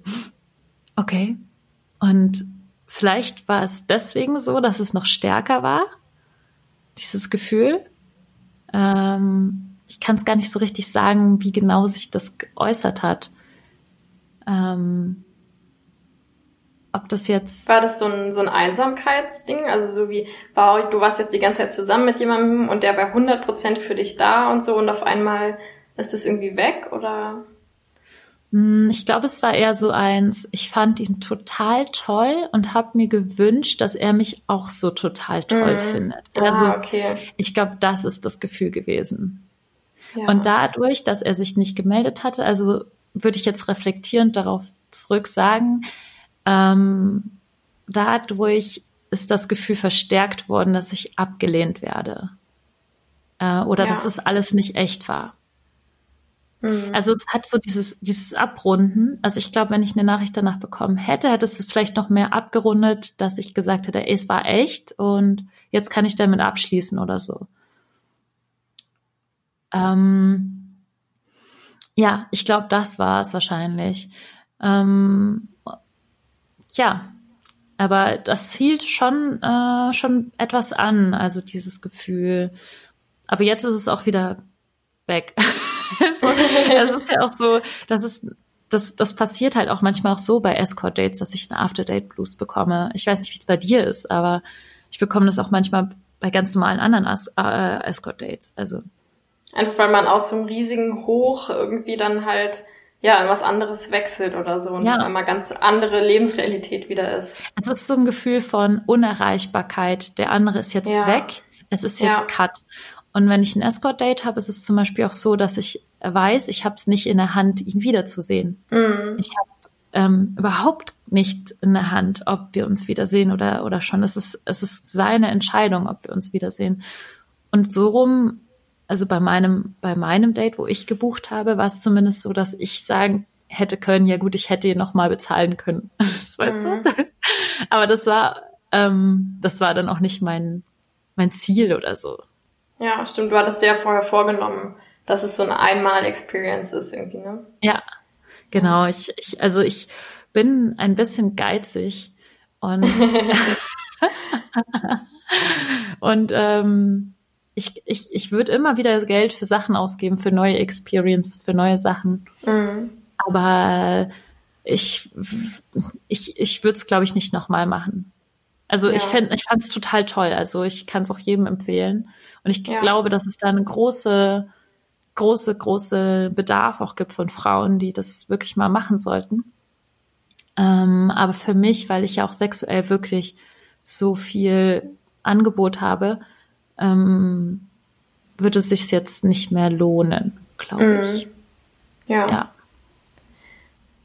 okay. Und vielleicht war es deswegen so, dass es noch stärker war, dieses Gefühl. Ähm, ich kann es gar nicht so richtig sagen, wie genau sich das geäußert hat. Ähm, ob das jetzt. War das so ein, so ein Einsamkeitsding? Also so wie, wow, du warst jetzt die ganze Zeit zusammen mit jemandem und der war 100% für dich da und so und auf einmal ist das irgendwie weg oder? Hm, ich glaube, es war eher so eins, ich fand ihn total toll und habe mir gewünscht, dass er mich auch so total toll Mhm. findet. Ah, Also okay. ich glaube, das ist das Gefühl gewesen. Ja. Und dadurch, dass er sich nicht gemeldet hatte, also würde ich jetzt reflektierend darauf zurück sagen, ähm, dadurch ist das Gefühl verstärkt worden, dass ich abgelehnt werde. Äh, oder Ja. dass es alles nicht echt war. Mhm. Also es hat so dieses, dieses Abrunden. Also ich glaube, wenn ich eine Nachricht danach bekommen hätte, hätte es es vielleicht noch mehr abgerundet, dass ich gesagt hätte, ey, es war echt und jetzt kann ich damit abschließen oder so. Ähm, ja, ich glaube, das war es wahrscheinlich. Ähm, ja, aber das hielt schon, äh, schon etwas an, also dieses Gefühl. Aber jetzt ist es auch wieder weg. [laughs] das ist ja auch so, das ist, das, das passiert halt auch manchmal auch so bei Escort-Dates, dass ich eine After-Date-Blues bekomme. Ich weiß nicht, wie es bei dir ist, aber ich bekomme das auch manchmal bei ganz normalen anderen As äh, Escort-Dates. Also, Einfach weil man aus so einem riesigen Hoch irgendwie dann halt ja in was anderes wechselt oder so und Ja. es einmal ganz andere Lebensrealität wieder ist. es ist so ein Gefühl von Unerreichbarkeit. Der andere ist jetzt Ja. weg, es ist jetzt Ja. Cut. Und wenn ich ein Escort-Date habe, ist es zum Beispiel auch so, dass ich weiß, ich habe es nicht in der Hand, ihn wiederzusehen. Mhm. Ich habe ähm, überhaupt nicht in der Hand, ob wir uns wiedersehen oder, oder schon. Es ist, es ist seine Entscheidung, ob wir uns wiedersehen. Und so rum, also bei meinem, bei meinem Date, wo ich gebucht habe, war es zumindest so, dass ich sagen hätte können, ja gut, ich hätte ihn nochmal bezahlen können. [laughs] Das weißt Mhm. du? [laughs] Aber das war, ähm, das war dann auch nicht mein, mein Ziel oder so. Ja, stimmt. Du hattest ja vorher vorgenommen, dass es so eine Einmal-Experience ist irgendwie, ne? Ja, genau. Ich, ich, also ich bin ein bisschen geizig und [laughs] und ähm, ich, ich, ich würde immer wieder Geld für Sachen ausgeben, für neue Experience, für neue Sachen. Mhm. Aber ich, ich, ich würde es, glaube ich, nicht nochmal machen. Also ich, Ja. fänd, ich fand es total toll. Also ich kann es auch jedem empfehlen. Und ich Ja. glaube, dass es da eine große, große, große Bedarf auch gibt von Frauen, die das wirklich mal machen sollten. Ähm, aber für mich, weil ich ja auch sexuell wirklich so viel Angebot habe, ähm, würde es sich jetzt nicht mehr lohnen, glaube ich. Ja. Ja.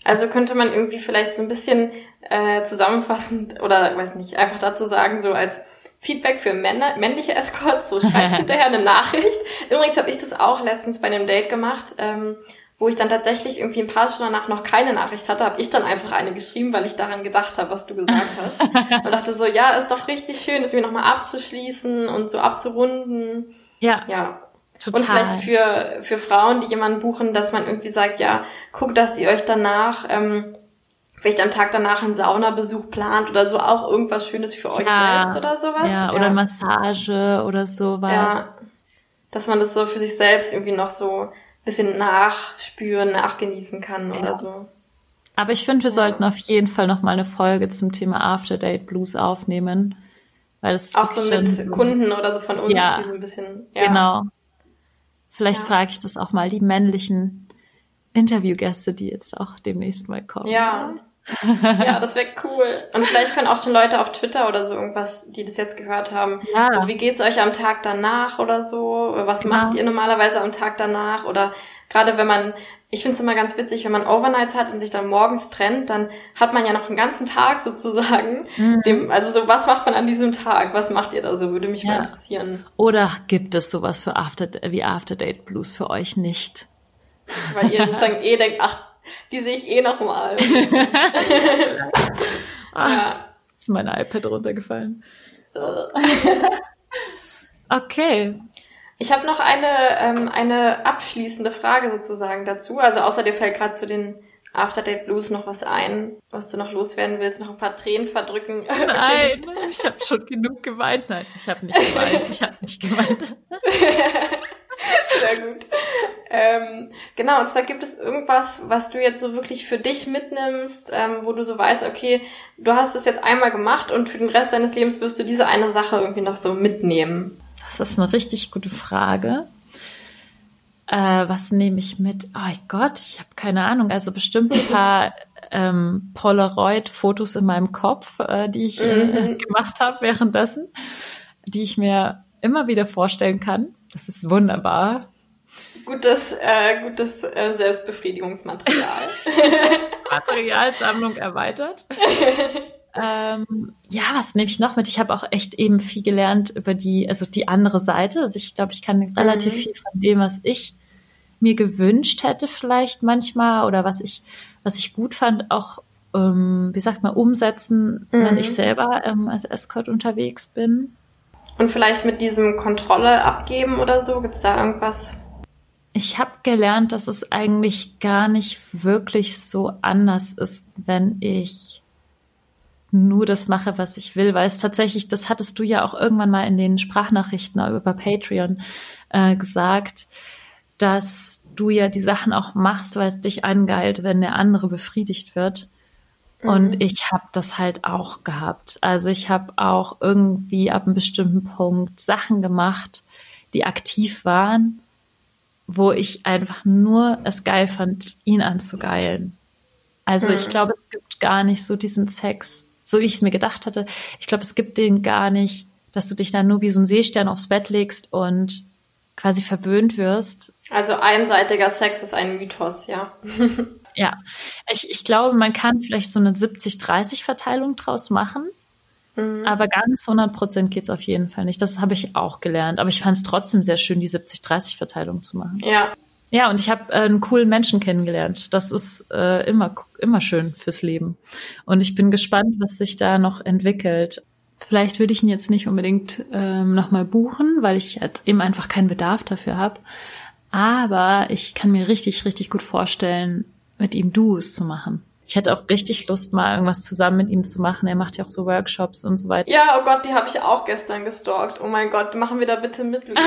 Also könnte man irgendwie vielleicht so ein bisschen äh, zusammenfassend oder weiß nicht, einfach dazu sagen, so als Feedback für Männer, männliche Escorts, so schreibt [laughs] hinterher eine Nachricht. Übrigens habe ich das auch letztens bei einem Date gemacht, ähm, wo ich dann tatsächlich irgendwie ein paar Stunden danach noch keine Nachricht hatte, habe ich dann einfach eine geschrieben, weil ich daran gedacht habe, was du gesagt [laughs] hast. und dachte so, ja, ist doch richtig schön, das irgendwie nochmal abzuschließen und so abzurunden. Ja, Ja, total. und vielleicht für, für Frauen, die jemanden buchen, dass man irgendwie sagt, ja, guckt, dass ihr euch danach, ähm, vielleicht am Tag danach einen Saunabesuch plant oder so, auch irgendwas Schönes für euch Ja. selbst oder sowas. Ja, oder Massage oder sowas. ja, dass man das so für sich selbst irgendwie noch so bisschen nachspüren, nachgenießen kann Ja. oder so. Aber ich finde, wir sollten auf jeden Fall noch mal eine Folge zum Thema After Date Blues aufnehmen, weil das Auch so mit Kunden oder so von uns, Ja. die so ein bisschen, ja. Genau. Vielleicht Ja. frage ich das auch mal die männlichen Interviewgäste, die jetzt auch demnächst mal kommen. Ja. Ja, das wäre cool. Und vielleicht können auch schon Leute auf Twitter oder so irgendwas, die das jetzt gehört haben. Ja. So, wie geht's euch am Tag danach oder so? Was Genau. macht ihr normalerweise am Tag danach? Oder gerade wenn man, ich finde es immer ganz witzig, wenn man Overnights hat und sich dann morgens trennt, dann hat man ja noch einen ganzen Tag sozusagen. Mhm. Dem, also so, was macht man an diesem Tag? Was macht ihr da so? Würde mich Ja. mal interessieren. Oder gibt es sowas für After, wie After Date Blues für euch nicht? Weil ihr sozusagen eh denkt, ach, die sehe ich eh noch mal. [laughs] [laughs] ja. Ist mein iPad runtergefallen. [laughs] Okay. Ich habe noch eine, ähm, eine abschließende Frage sozusagen dazu. Also außer dir fällt gerade zu den After Date Blues noch was ein, was du noch loswerden willst, noch ein paar Tränen verdrücken. Nein, ich habe schon genug geweint. Nein, ich habe nicht geweint. Ich habe nicht geweint. [laughs] Sehr gut. Ähm, Genau, und zwar gibt es irgendwas, was du jetzt so wirklich für dich mitnimmst, ähm, wo du so weißt, okay, du hast es jetzt einmal gemacht und für den Rest deines Lebens wirst du diese eine Sache irgendwie noch so mitnehmen. Das ist eine richtig gute Frage. Äh, was nehme ich mit? Oh Gott, ich habe keine Ahnung. Also bestimmt ein paar [laughs] ähm, Polaroid-Fotos in meinem Kopf, äh, die ich äh, Mhm. gemacht habe währenddessen, die ich mir immer wieder vorstellen kann. Das ist wunderbar. Gutes, äh, gutes äh, Selbstbefriedigungsmaterial. [laughs] Materialsammlung erweitert. [laughs] ähm, ja, was nehme ich noch mit? Ich habe auch echt eben viel gelernt über die, also die andere Seite. Also ich glaube, ich kann relativ Mhm. viel von dem, was ich mir gewünscht hätte, vielleicht manchmal oder was ich, was ich gut fand, auch ähm, wie sagt man, umsetzen, wenn Mhm. ich selber ähm, als Escort unterwegs bin. Und vielleicht mit diesem Kontrolle abgeben oder so, gibt's da irgendwas? Ich habe gelernt, dass es eigentlich gar nicht wirklich so anders ist, wenn ich nur das mache, was ich will, weil es tatsächlich, das hattest du ja auch irgendwann mal in den Sprachnachrichten über Patreon äh, gesagt, dass du ja die Sachen auch machst, weil es dich angeilt, wenn der andere befriedigt wird. Und ich habe das halt auch gehabt. Also ich habe auch irgendwie ab einem bestimmten Punkt Sachen gemacht, die aktiv waren, wo ich einfach nur es geil fand, ihn anzugeilen. Also ich Mhm. glaube, es gibt gar nicht so diesen Sex, so wie ich es mir gedacht hatte. Ich glaube, es gibt den gar nicht, dass du dich dann nur wie so ein Seestern aufs Bett legst und quasi verwöhnt wirst. Also einseitiger Sex ist ein Mythos, ja. [laughs] Ja, ich, ich glaube, man kann vielleicht so eine 70-30-Verteilung draus machen. Mhm. Aber ganz 100 Prozent geht's auf jeden Fall nicht. Das habe ich auch gelernt. Aber ich fand es trotzdem sehr schön, die 70-30-Verteilung zu machen. Ja. Ja, und ich habe äh, einen coolen Menschen kennengelernt. Das ist äh, immer, immer schön fürs Leben. Und ich bin gespannt, was sich da noch entwickelt. Vielleicht würde ich ihn jetzt nicht unbedingt ähm, nochmal buchen, weil ich jetzt eben einfach keinen Bedarf dafür habe. Aber ich kann mir richtig, richtig gut vorstellen, mit ihm Duos zu machen. Ich hätte auch richtig Lust, mal irgendwas zusammen mit ihm zu machen. Er macht ja auch so Workshops und so weiter. Ja, oh Gott, die habe ich auch gestern gestalkt. Oh mein Gott, machen wir da bitte mit, Luisa.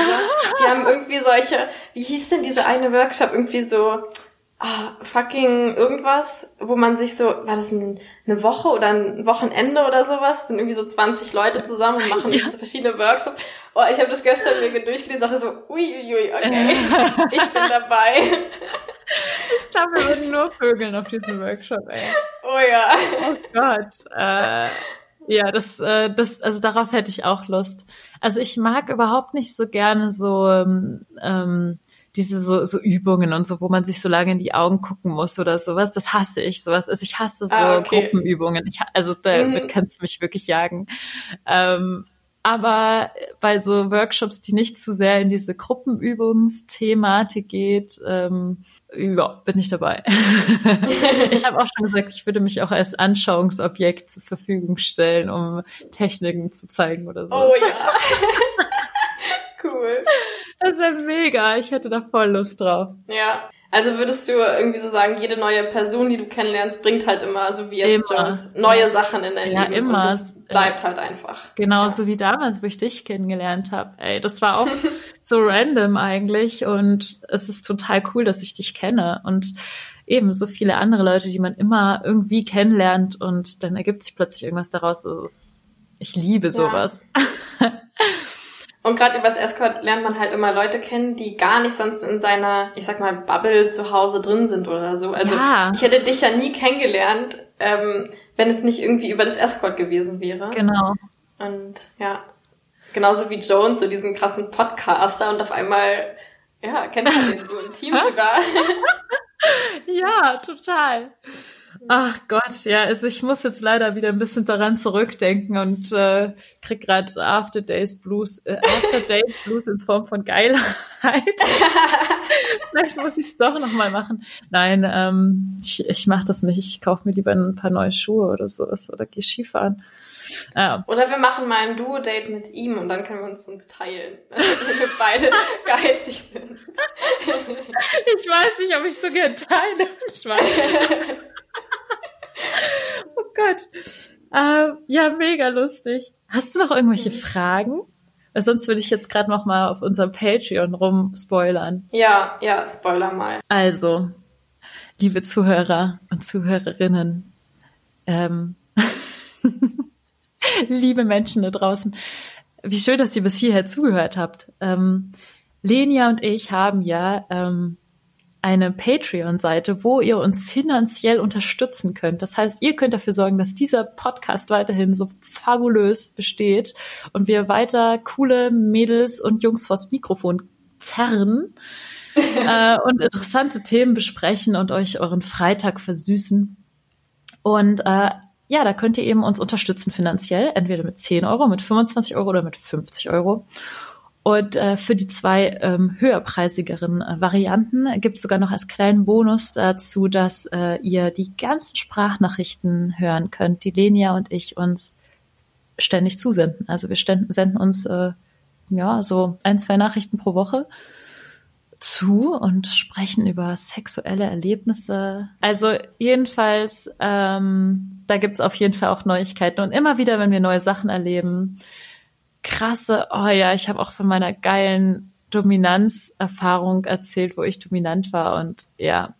Die haben irgendwie solche, wie hieß denn diese eine Workshop? Irgendwie so, ah, fucking irgendwas, wo man sich so, war das ein, eine Woche oder ein Wochenende oder sowas? Sind irgendwie so 20 Leute zusammen und machen [laughs] irgendwie so verschiedene Workshops. Oh, ich habe das gestern mir durchgelesen und dachte so, uiuiui, okay, [laughs] ich bin dabei. Ich glaube, wir würden nur vögeln auf diesem Workshop, ey. Oh ja. Oh Gott. Äh, ja, das, äh, das, also darauf hätte ich auch Lust. Also ich mag überhaupt nicht so gerne so ähm, ähm, diese so, so Übungen und so, wo man sich so lange in die Augen gucken muss oder sowas. Das hasse ich, sowas. Also ich hasse so Ah, okay. Gruppenübungen. Ich, also damit Mhm. kannst du mich wirklich jagen. Ähm, aber bei so Workshops, die nicht zu sehr in diese Gruppenübungsthematik geht, ähm, ja, bin ich dabei. [laughs] ich habe auch schon gesagt, ich würde mich auch als Anschauungsobjekt zur Verfügung stellen, um Techniken zu zeigen oder so. Oh ja. [laughs] cool. Das wäre mega. Ich hätte da voll Lust drauf. Ja. Also würdest du irgendwie so sagen, jede neue Person, die du kennenlernst, bringt halt immer, so wie jetzt Immer. Jones, neue Sachen in dein Ja, Leben. immer. Und das bleibt halt einfach. Genauso wie damals, wo ich dich kennengelernt habe. Ey, das war auch [laughs] so random eigentlich und es ist total cool, dass ich dich kenne und eben so viele andere Leute, die man immer irgendwie kennenlernt und dann ergibt sich plötzlich irgendwas daraus. Also ich liebe sowas. [laughs] Und gerade übers Escort lernt man halt immer Leute kennen, die gar nicht sonst in seiner, ich sag mal, Bubble zu Hause drin sind oder so. Also Ja. ich hätte dich ja nie kennengelernt, ähm, wenn es nicht irgendwie über das Escort gewesen wäre. Genau. Und ja, genauso wie Jones, so diesen krassen Podcaster und auf einmal, ja, kennt man den so im Team [laughs] sogar. Ja, total. Ach Gott, ja, also ich muss jetzt leider wieder ein bisschen daran zurückdenken und äh, krieg gerade After Days Blues, äh, After Days Blues in Form von Geilheit. [laughs] Vielleicht muss ich es doch noch mal machen. Nein, ähm, ich, ich mache das nicht. Ich kaufe mir lieber ein paar neue Schuhe oder sowas oder gehe Skifahren. Ja, Oder wir machen mal ein Duo-Date mit ihm und dann können wir uns uns teilen, [laughs] wenn wir beide [laughs] geizig sind. ich weiß nicht, ob ich so gerne teile. Gott. Ähm, ja, mega lustig. Hast du noch irgendwelche Fragen? Weil sonst würde ich jetzt gerade noch mal auf unserem Patreon rumspoilern. Ja, ja, Spoiler mal. Also, liebe Zuhörer und Zuhörerinnen, ähm, [laughs] liebe Menschen da draußen, wie schön, dass ihr bis hierher zugehört habt. Ähm, Lenia und ich haben ja ähm, eine Patreon-Seite, wo ihr uns finanziell unterstützen könnt. Das heißt, ihr könnt dafür sorgen, dass dieser Podcast weiterhin so fabulös besteht und wir weiter coole Mädels und Jungs vors Mikrofon zerren [laughs] äh, und interessante Themen besprechen und euch euren Freitag versüßen. Und äh, ja, da könnt ihr eben uns unterstützen finanziell, entweder mit 10 Euro, mit 25 Euro oder mit 50 Euro. Und äh, für die zwei ähm, höherpreisigeren äh, Varianten gibt es sogar noch als kleinen Bonus dazu, dass äh, ihr die ganzen Sprachnachrichten hören könnt, die Lenia und ich uns ständig zusenden. Also wir senden uns äh, ja so ein, zwei Nachrichten pro Woche zu und sprechen über sexuelle Erlebnisse. Also jedenfalls, ähm, da gibt's auf jeden Fall auch Neuigkeiten. Und immer wieder, wenn wir neue Sachen erleben, krasse, oh ja, ich habe auch von meiner geilen Dominanzerfahrung erzählt, wo ich dominant war und ja.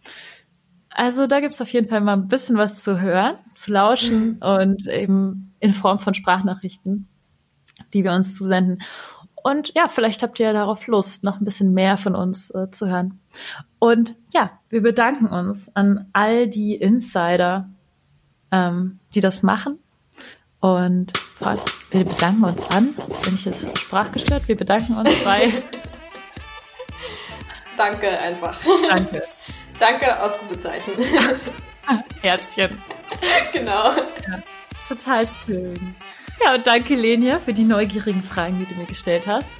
Also da gibt's auf jeden Fall mal ein bisschen was zu hören, zu lauschen und eben in Form von Sprachnachrichten, die wir uns zusenden. Und ja, vielleicht habt ihr ja darauf Lust, noch ein bisschen mehr von uns äh, zu hören. Und ja, wir bedanken uns an all die Insider, ähm, die das machen. Und wir bedanken uns an, bin ich jetzt sprachgestört, wir bedanken uns bei. [laughs] Danke einfach. Danke. Danke, Ausrufezeichen. [laughs] Herzchen. Genau. Ja, total schön. Ja, und danke, Lenia, für die neugierigen Fragen, die du mir gestellt hast.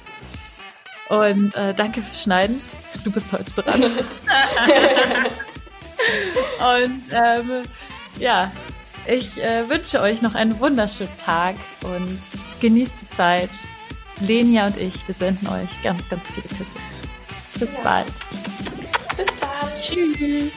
Und äh, danke fürs Schneiden. Du bist heute dran. [laughs] und ähm, ja, ich äh, wünsche euch noch einen wunderschönen Tag und genießt die Zeit. Lenia und ich, wir senden euch ganz, ganz viele Küsse. Bis ja. bald. Bis bald. Tschüss.